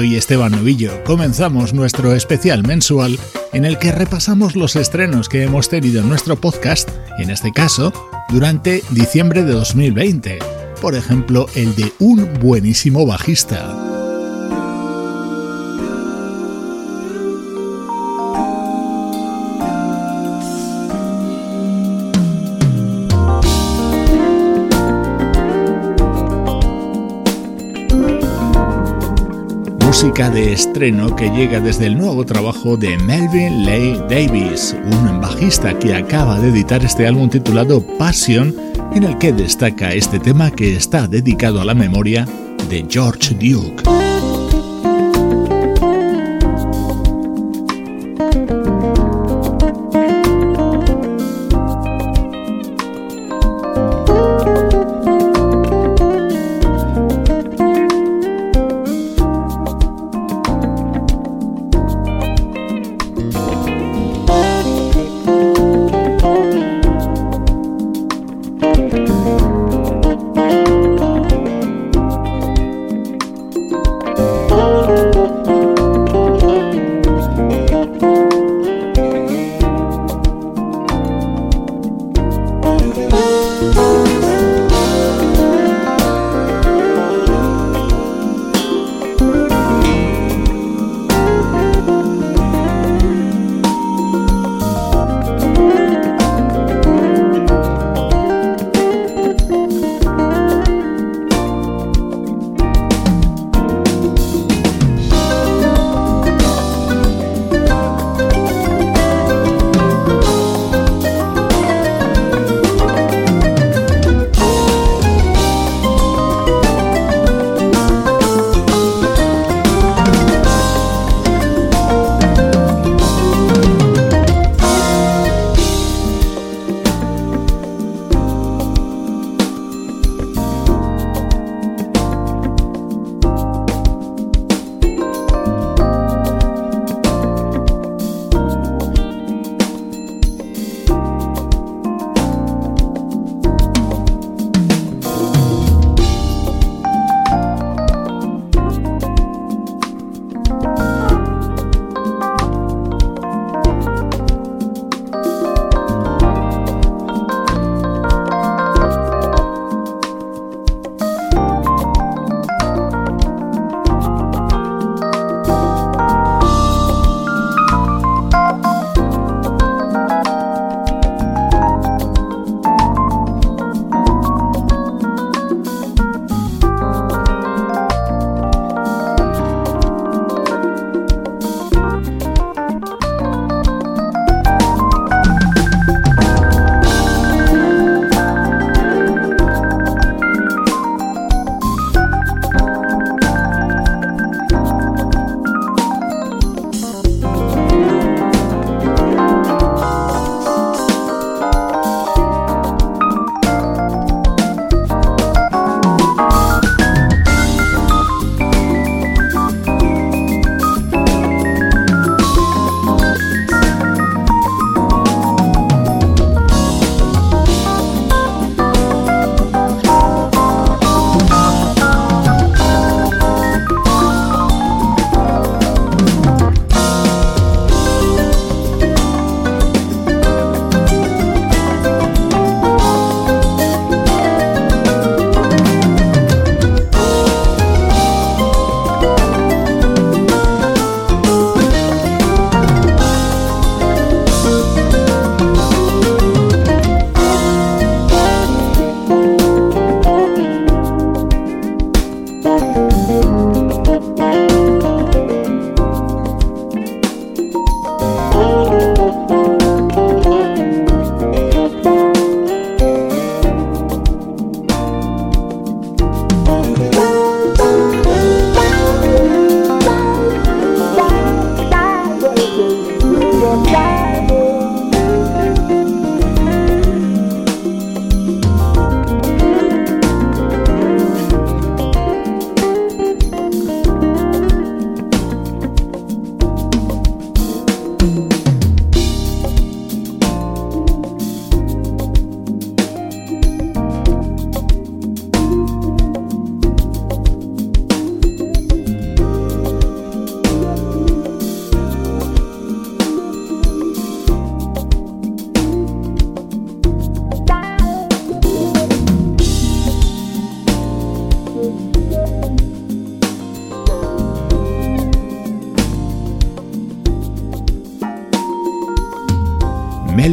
Soy Esteban Novillo. Comenzamos nuestro especial mensual en el que repasamos los estrenos que hemos tenido en nuestro podcast, en este caso, durante diciembre de 2020. Por ejemplo, el de un buenísimo bajista. Música de estreno que llega desde el nuevo trabajo de Melvin Leigh Davis, un bajista que acaba de editar este álbum titulado Passion, en el que destaca este tema que está dedicado a la memoria de George Duke.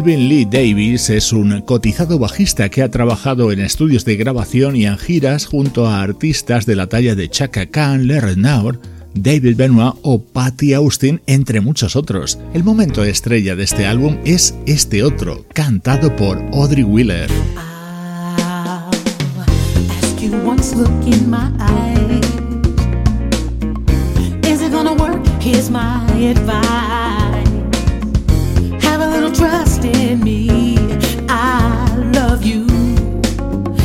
Melvin Lee Davis es un cotizado bajista que ha trabajado en estudios de grabación y en giras junto a artistas de la talla de Chaka Khan, Larry Naur, David Benoit o Patty Austin, entre muchos otros. El momento estrella de este álbum es este otro, cantado por Audrey Wheeler. Trust in me. I love you.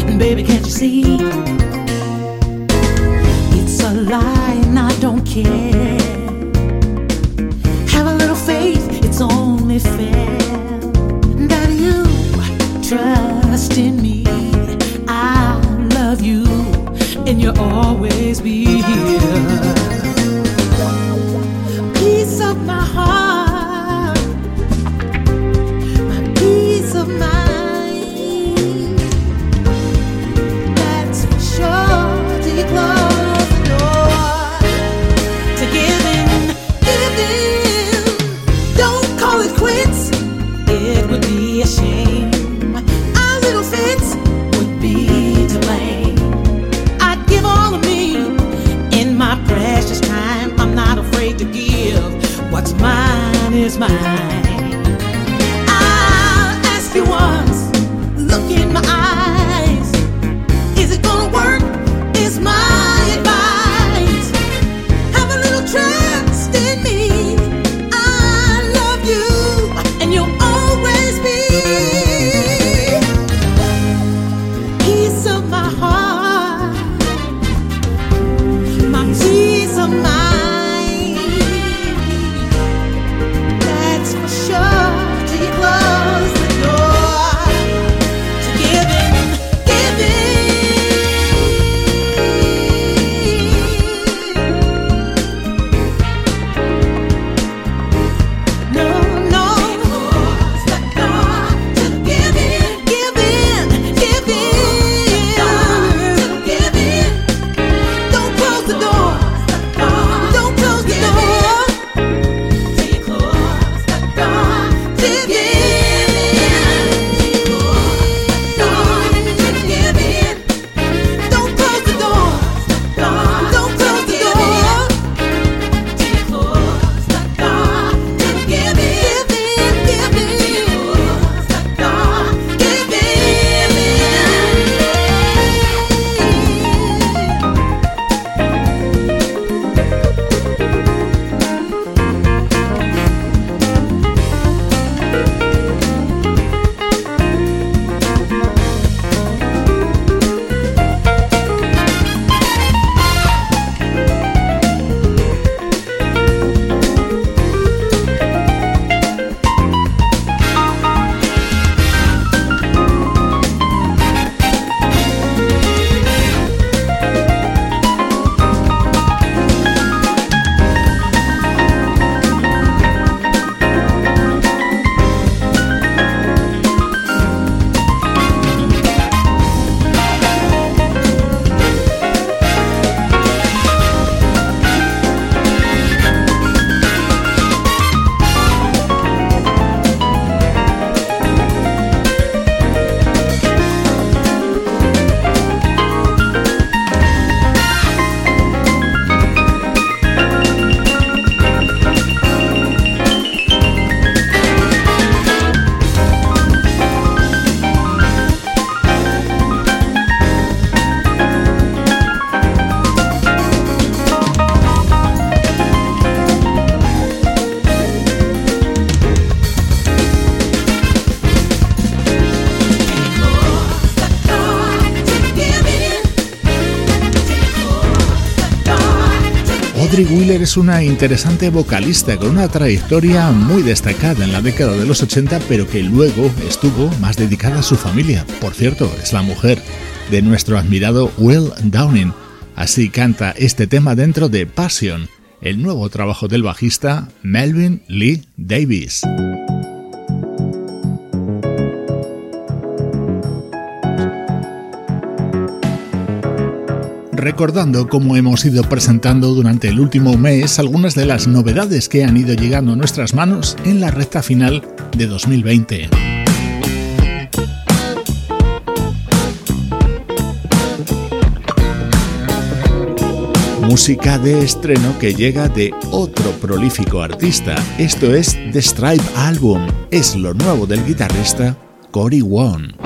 And baby, can't you see? It's a lie and I don't care. Have a little faith, it's only fair that you trust in me. I love you and you'll always be here. Peace of my heart. Mine. Es una interesante vocalista con una trayectoria muy destacada en la década de los 80, pero que luego estuvo más dedicada a su familia. Por cierto, es la mujer de nuestro admirado Will Downing. Así canta este tema dentro de Passion, el nuevo trabajo del bajista Melvin Lee Davis. Recordando cómo hemos ido presentando durante el último mes algunas de las novedades que han ido llegando a nuestras manos en la recta final de 2020. Música de estreno que llega de otro prolífico artista. Esto es The Stripe Album. Es lo nuevo del guitarrista Cory Wong.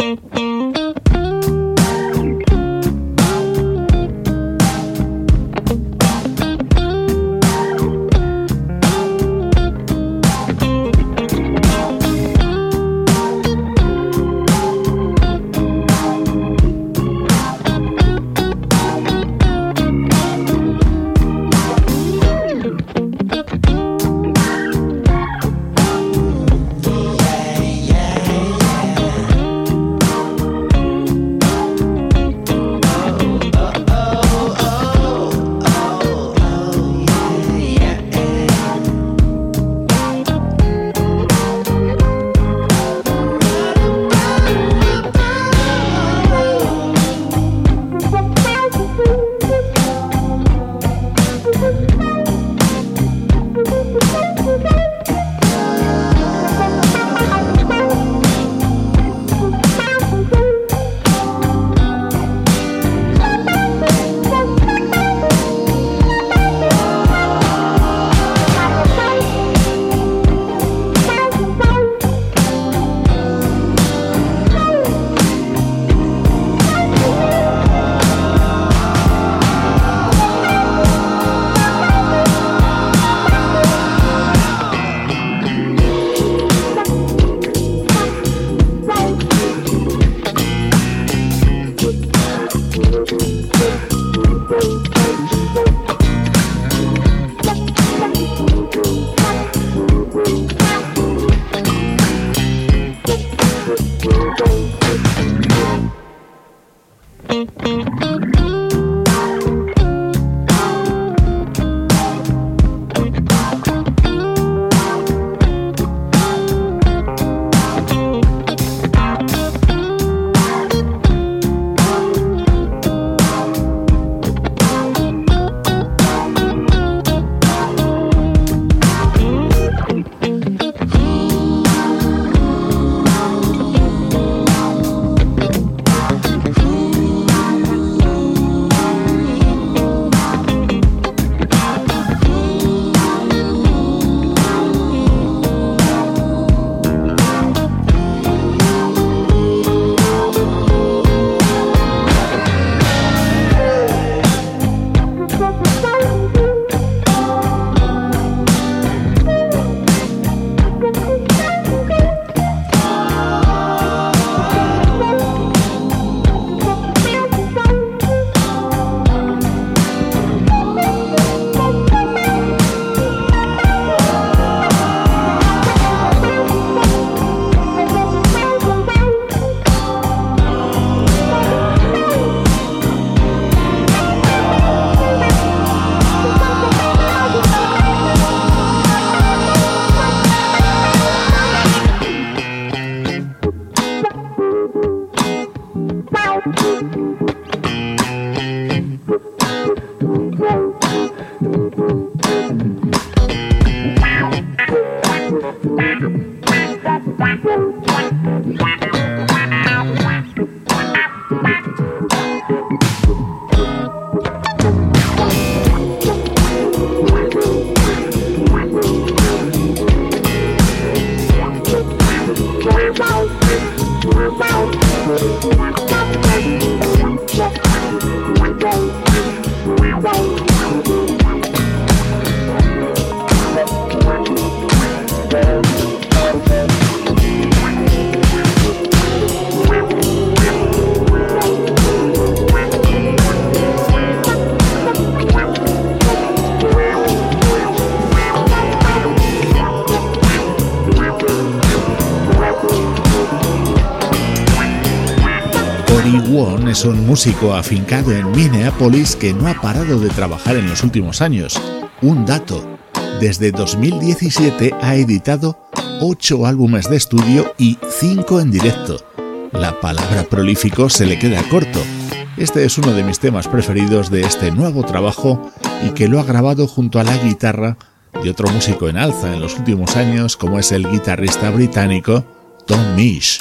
Es un músico afincado en Minneapolis que no ha parado de trabajar en los últimos años. Un dato, desde 2017 ha editado 8 álbumes de estudio y 5 en directo. La palabra prolífico se le queda corto. Este es uno de mis temas preferidos de este nuevo trabajo y que lo ha grabado junto a la guitarra de otro músico en alza en los últimos años como es el guitarrista británico Tom Misch.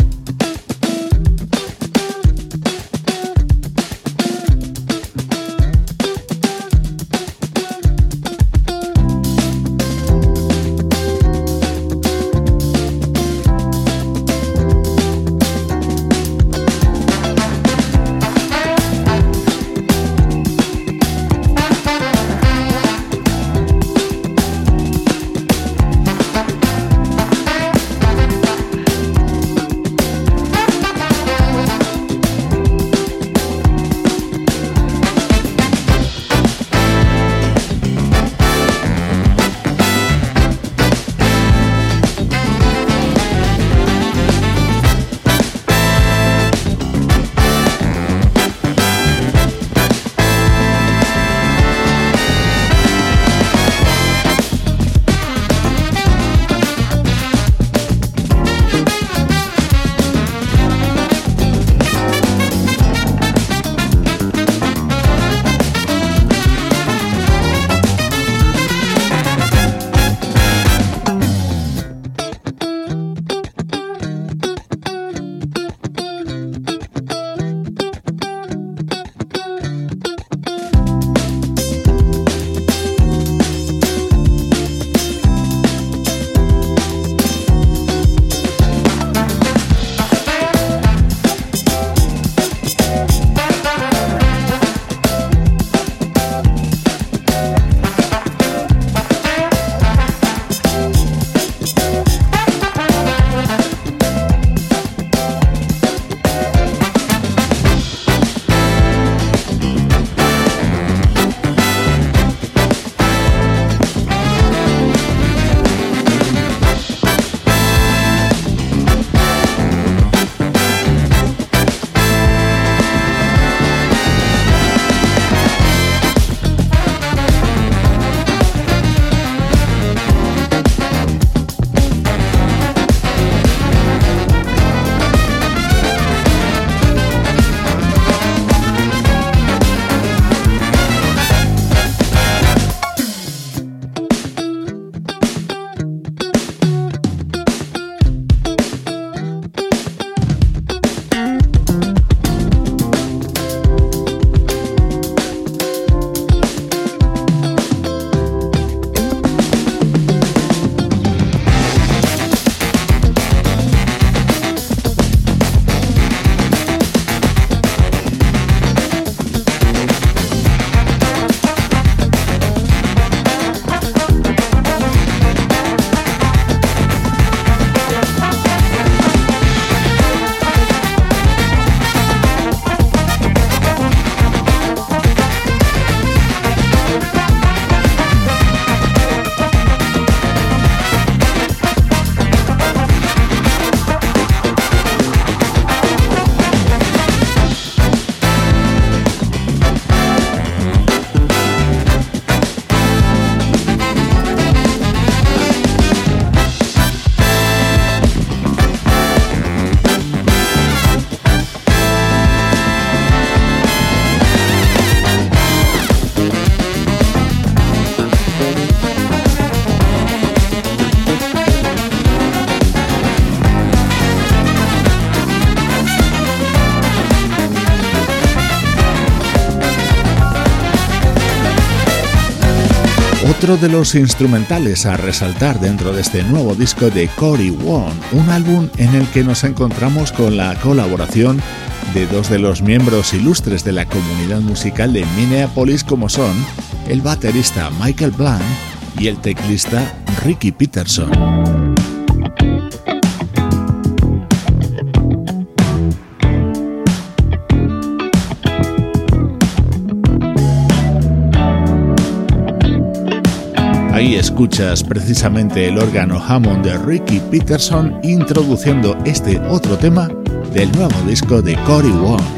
De los instrumentales a resaltar dentro de este nuevo disco de Cory Wong, un álbum en el que nos encontramos con la colaboración de dos de los miembros ilustres de la comunidad musical de Minneapolis como son el baterista Michael Blanc y el teclista Ricky Peterson. Ahí escuchas precisamente el órgano Hammond de Ricky Peterson introduciendo este otro tema del nuevo disco de Cory Wong.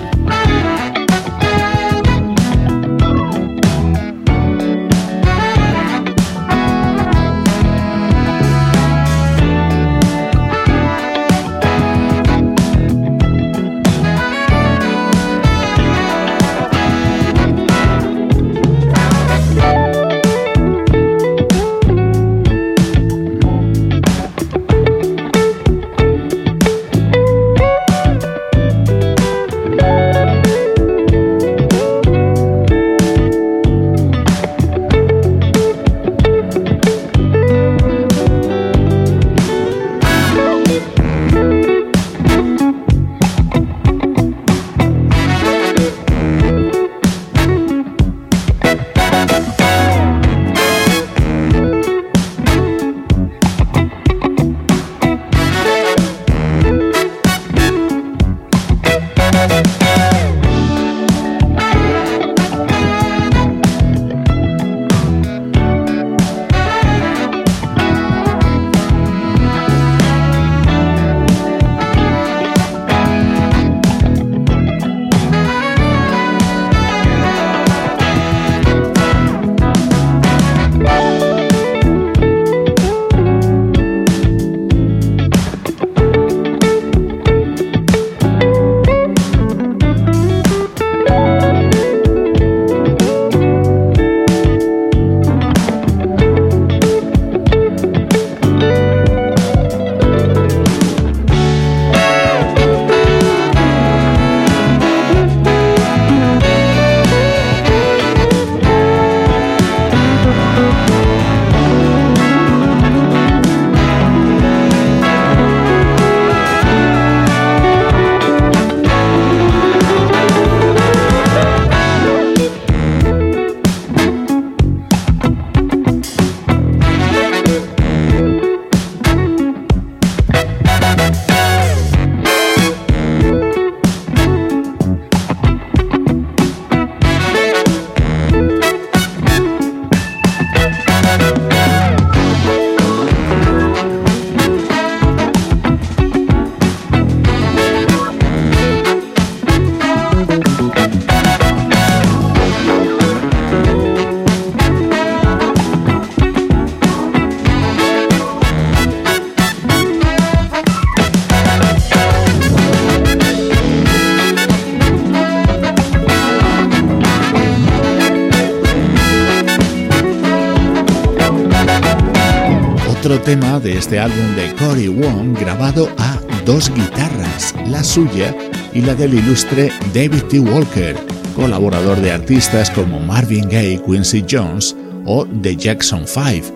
Este álbum de Cory Wong grabado a dos guitarras, la suya y la del ilustre David T. Walker, colaborador de artistas como Marvin Gaye, Quincy Jones o The Jackson 5.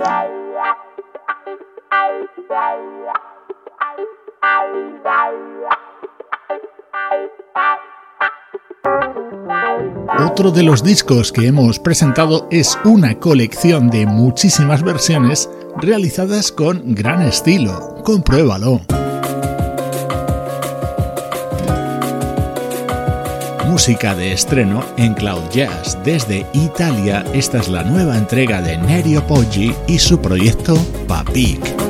Otro de los discos que hemos presentado es una colección de muchísimas versiones realizadas con gran estilo. Compruébalo. Música de estreno en Cloud Jazz desde Italia. Esta es la nueva entrega de Nerio Poggi y su proyecto Papik.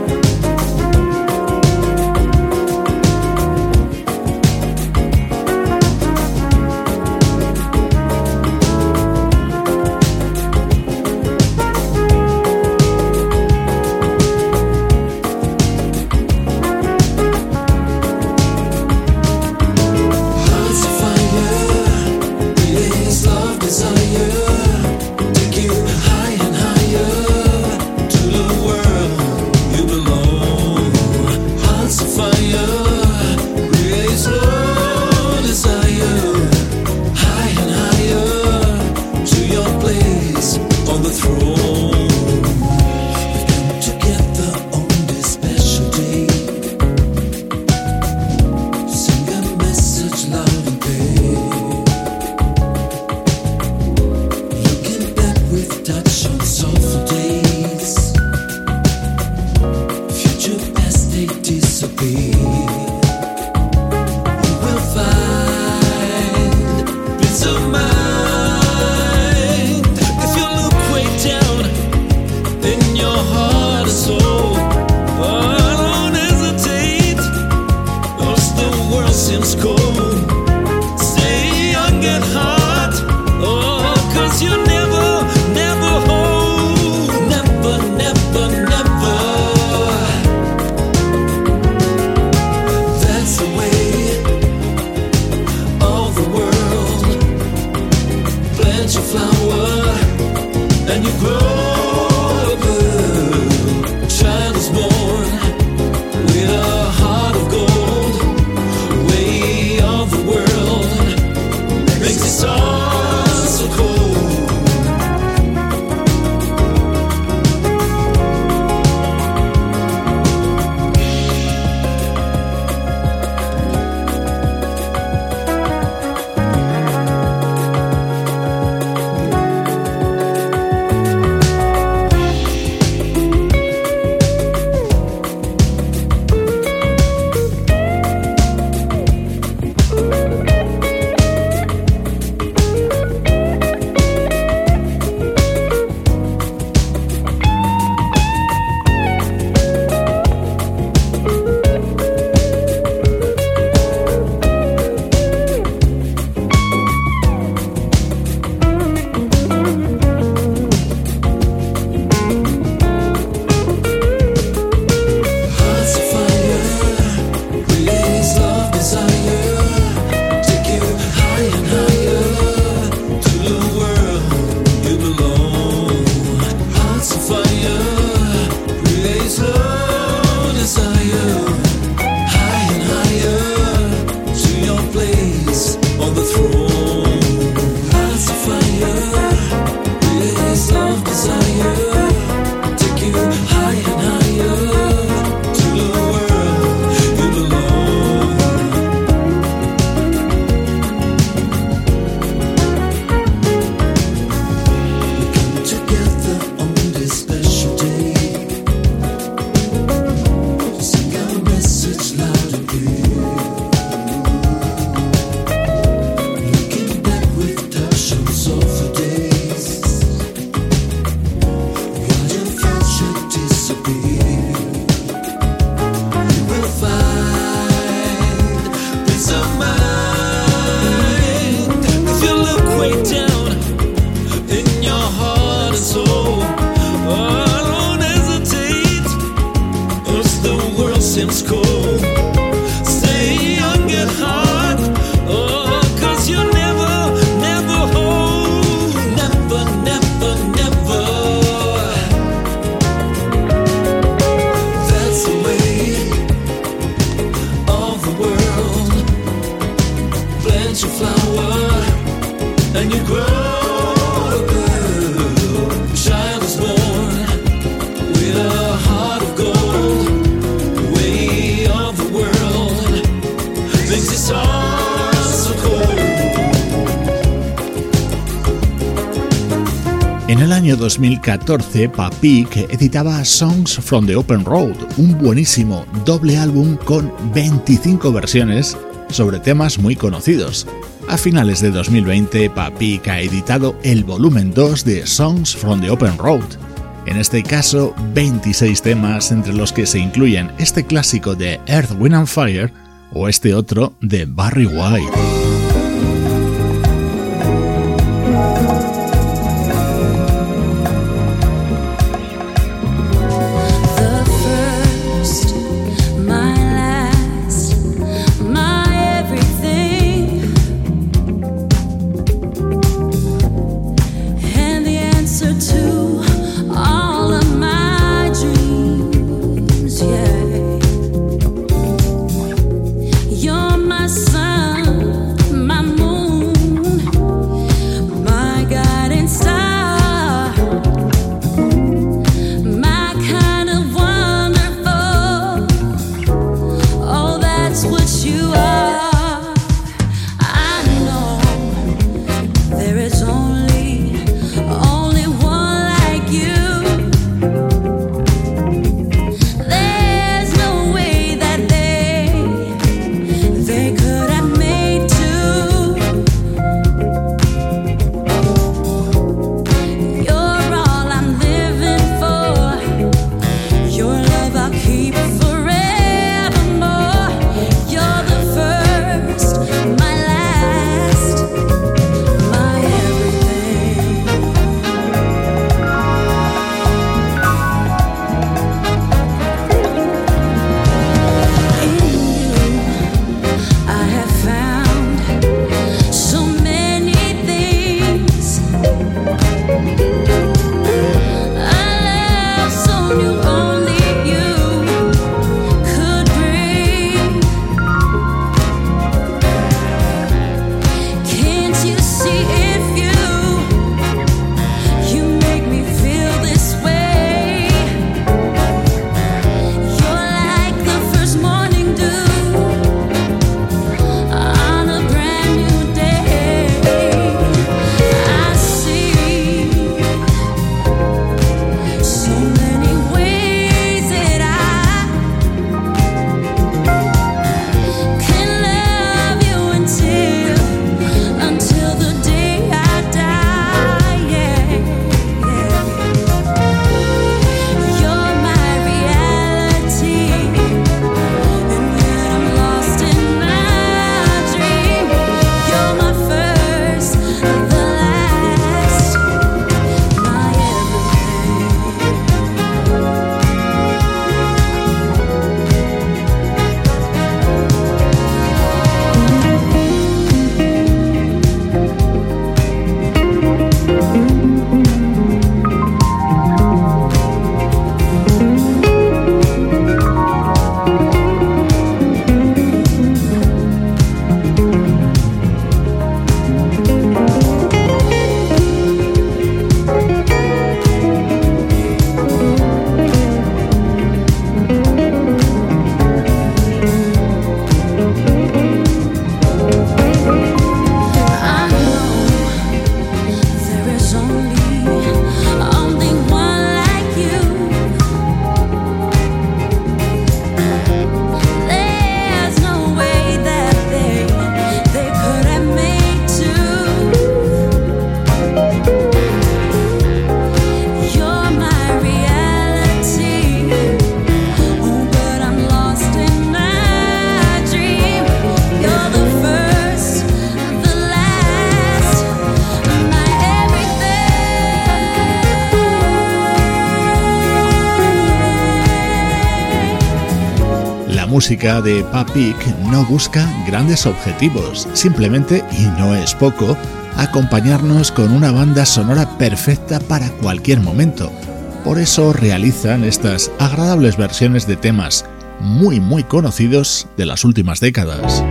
En el año 2014, Papik editaba Songs from the Open Road, un buenísimo doble álbum con 25 versiones sobre temas muy conocidos. A finales de 2020, Papik ha editado el volumen 2 de Songs from the Open Road. En este caso, 26 temas entre los que se incluyen este clásico de Earth, Wind and Fire o este otro de Barry White. Música de Papik no busca grandes objetivos, simplemente, y no es poco, acompañarnos con una banda sonora perfecta para cualquier momento. Por eso realizan estas agradables versiones de temas muy muy conocidos de las últimas décadas.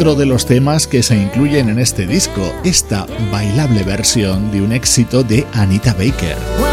Otro de los temas que se incluyen en este disco, esta bailable versión de un éxito de Anita Baker.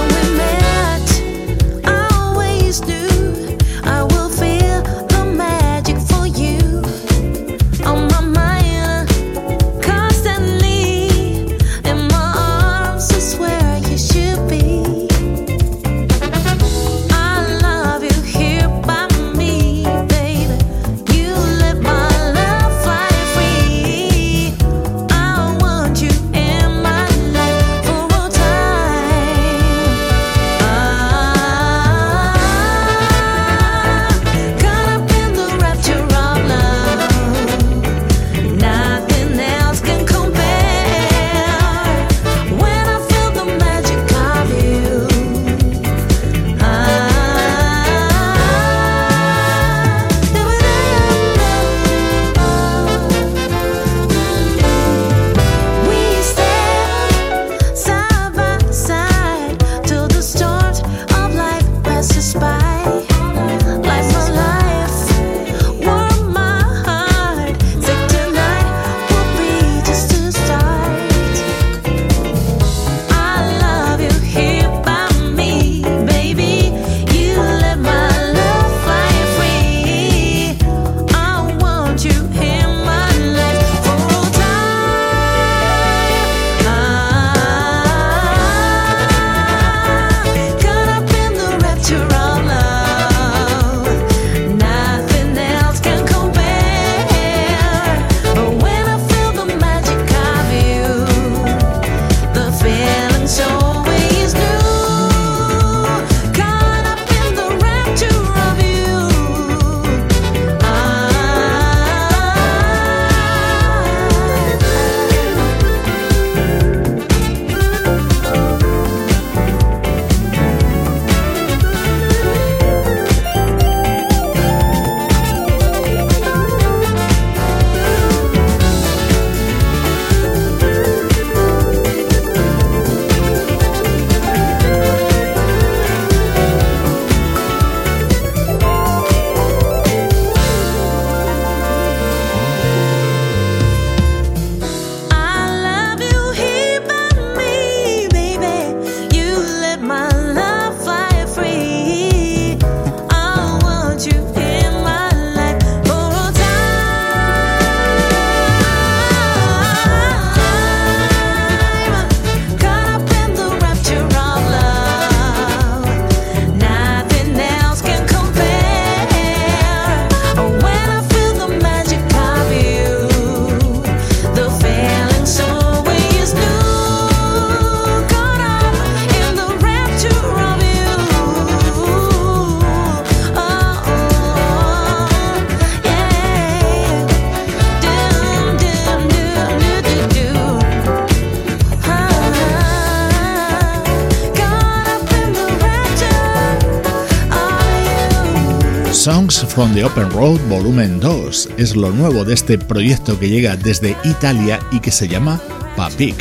From the Open Road Volumen 2 es lo nuevo de este proyecto que llega desde Italia y que se llama Papik.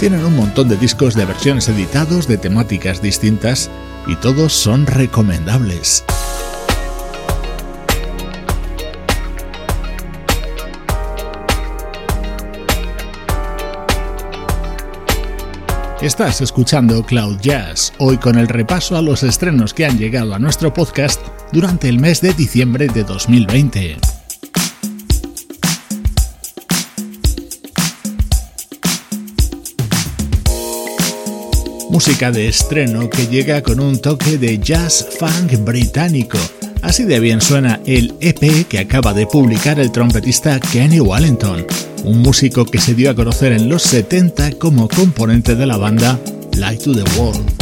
Tienen un montón de discos de versiones editados de temáticas distintas y todos son recomendables. Estás escuchando Cloud Jazz, hoy con el repaso a los estrenos que han llegado a nuestro podcast durante el mes de diciembre de 2020. Música de estreno que llega con un toque de jazz funk británico. Así de bien suena el EP que acaba de publicar el trompetista Kenny Wallington un músico que se dio a conocer en los 70 como componente de la banda Light to the World.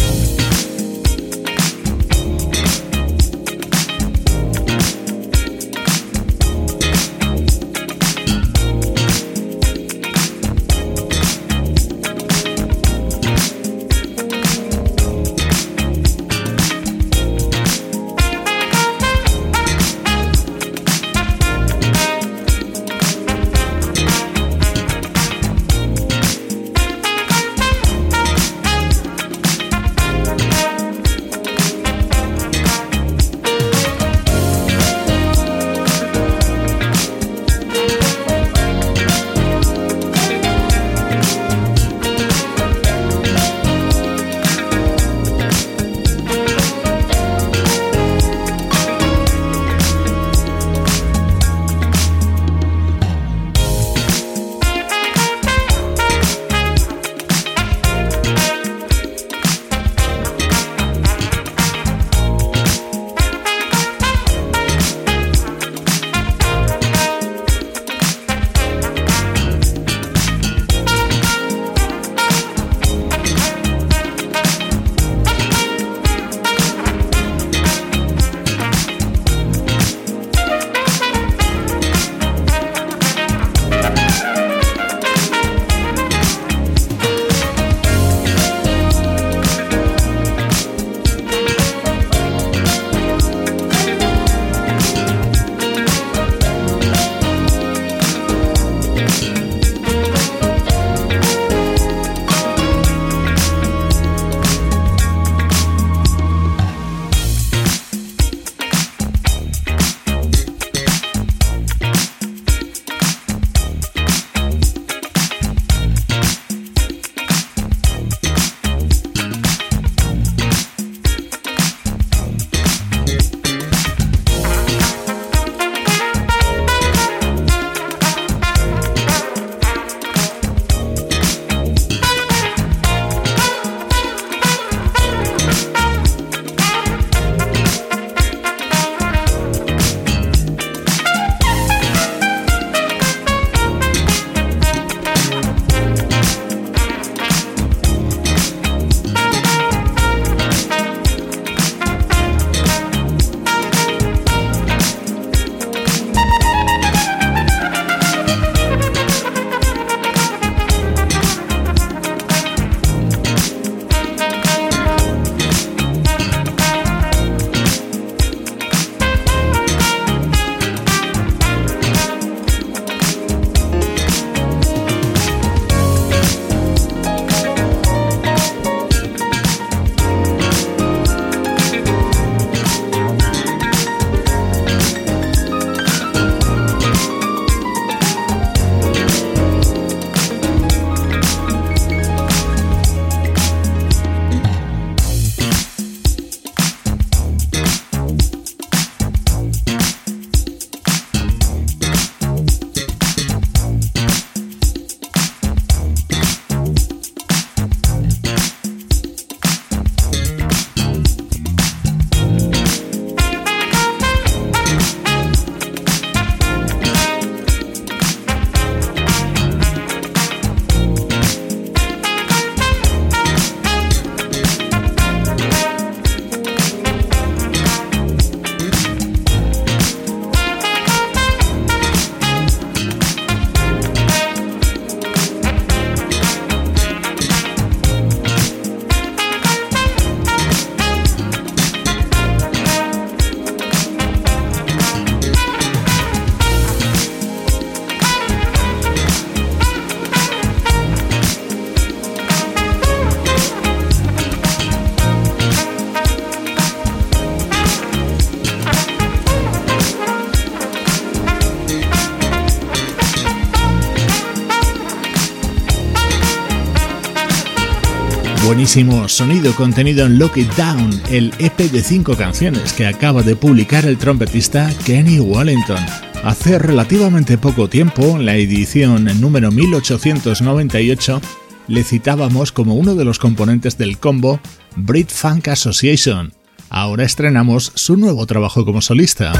Sonido contenido en Lock It Down, el EP de cinco canciones que acaba de publicar el trompetista Kenny Wallington. Hace relativamente poco tiempo, en la edición número 1898, le citábamos como uno de los componentes del combo Brit Funk Association. Ahora estrenamos su nuevo trabajo como solista.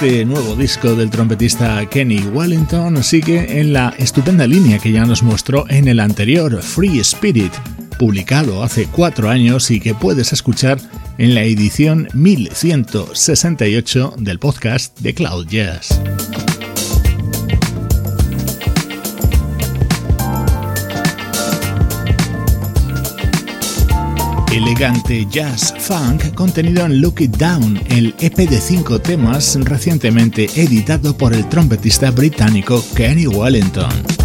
Este nuevo disco del trompetista Kenny Wellington sigue en la estupenda línea que ya nos mostró en el anterior Free Spirit, publicado hace cuatro años y que puedes escuchar en la edición 1168 del podcast de Cloud Jazz. Elegante jazz funk contenido en Look It Down, el EP de cinco temas recientemente editado por el trompetista británico Kenny Wellington.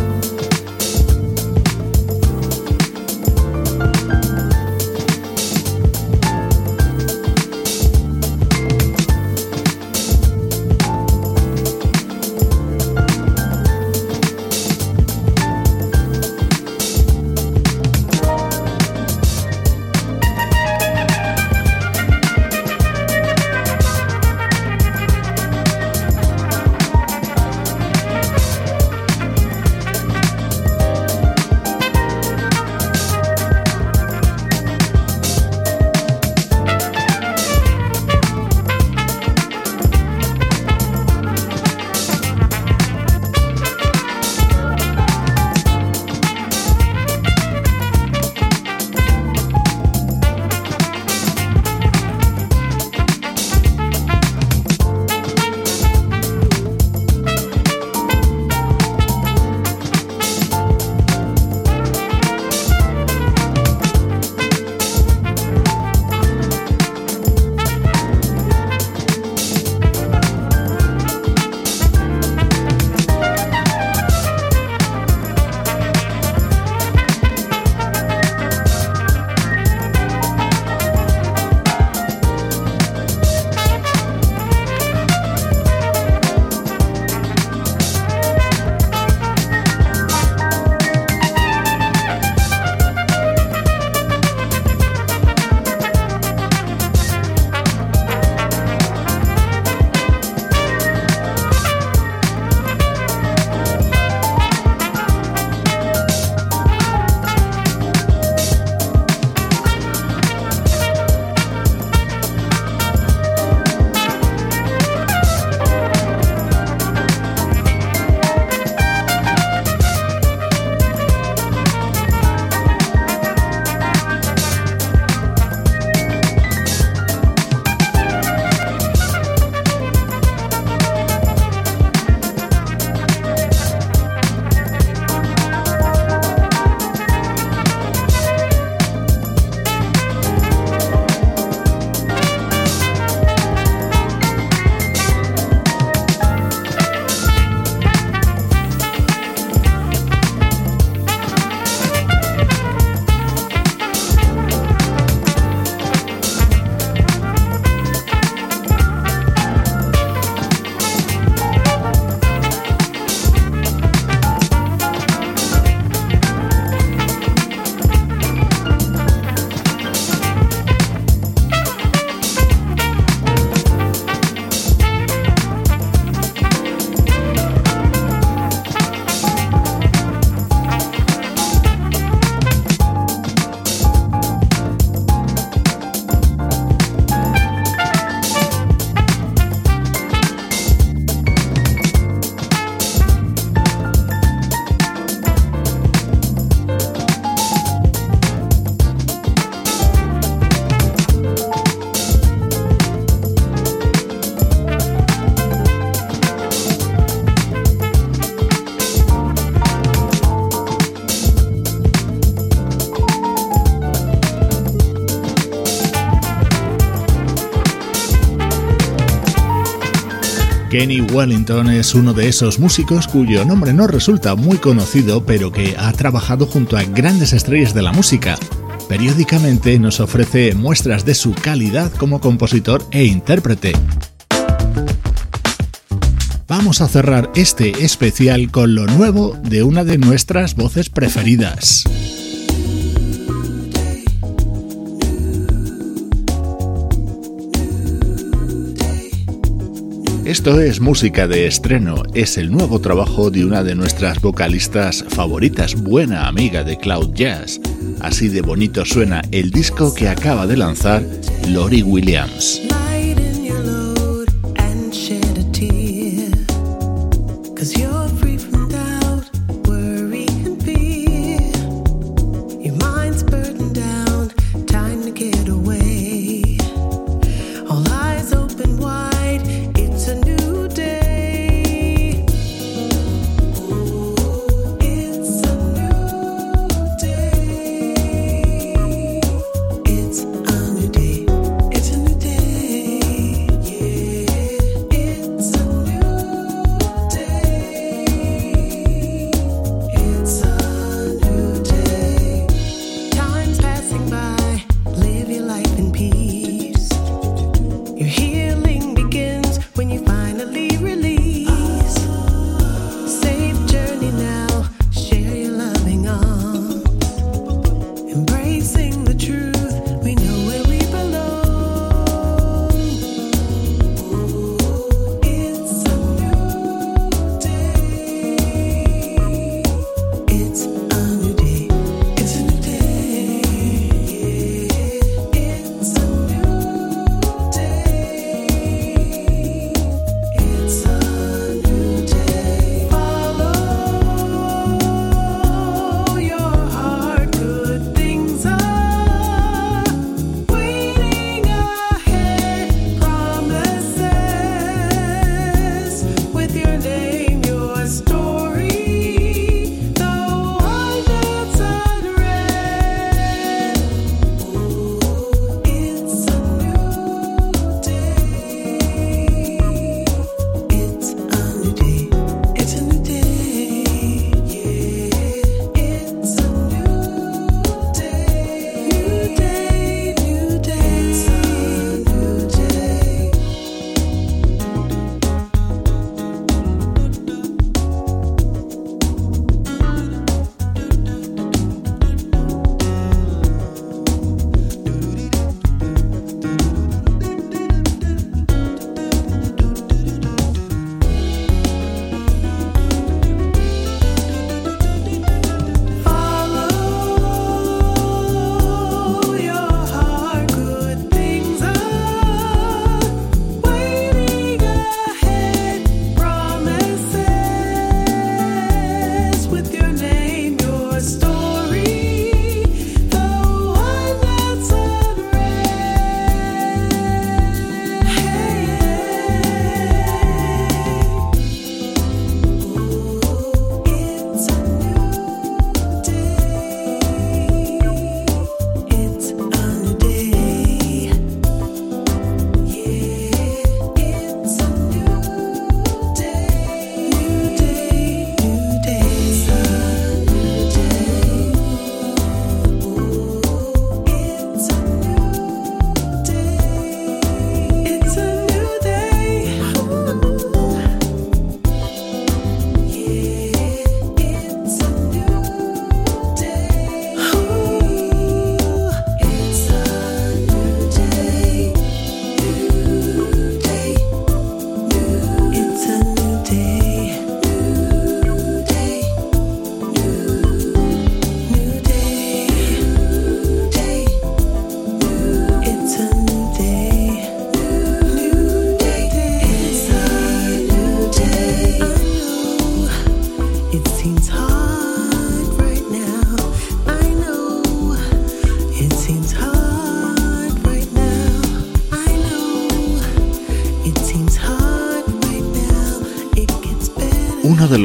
Kenny Wellington es uno de esos músicos cuyo nombre no resulta muy conocido, pero que ha trabajado junto a grandes estrellas de la música. Periódicamente nos ofrece muestras de su calidad como compositor e intérprete. Vamos a cerrar este especial con lo nuevo de una de nuestras voces preferidas. Esto es música de estreno, es el nuevo trabajo de una de nuestras vocalistas favoritas, buena amiga de Cloud Jazz. Así de bonito suena el disco que acaba de lanzar Lori Williams.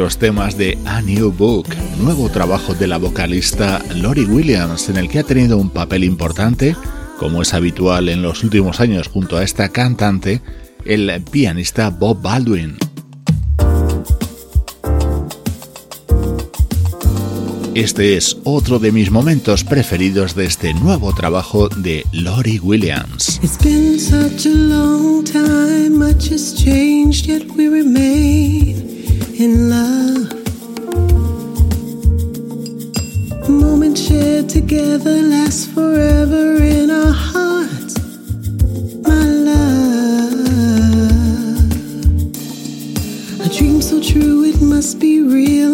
Los temas de A New Book, nuevo trabajo de la vocalista Lori Williams, en el que ha tenido un papel importante, como es habitual en los últimos años junto a esta cantante, el pianista Bob Baldwin. Este es otro de mis momentos preferidos de este nuevo trabajo de Lori Williams. It's been such a long time, much has changed, yet we remain in love. Moments shared together last forever in our hearts, my love. A dream so true, it must be real.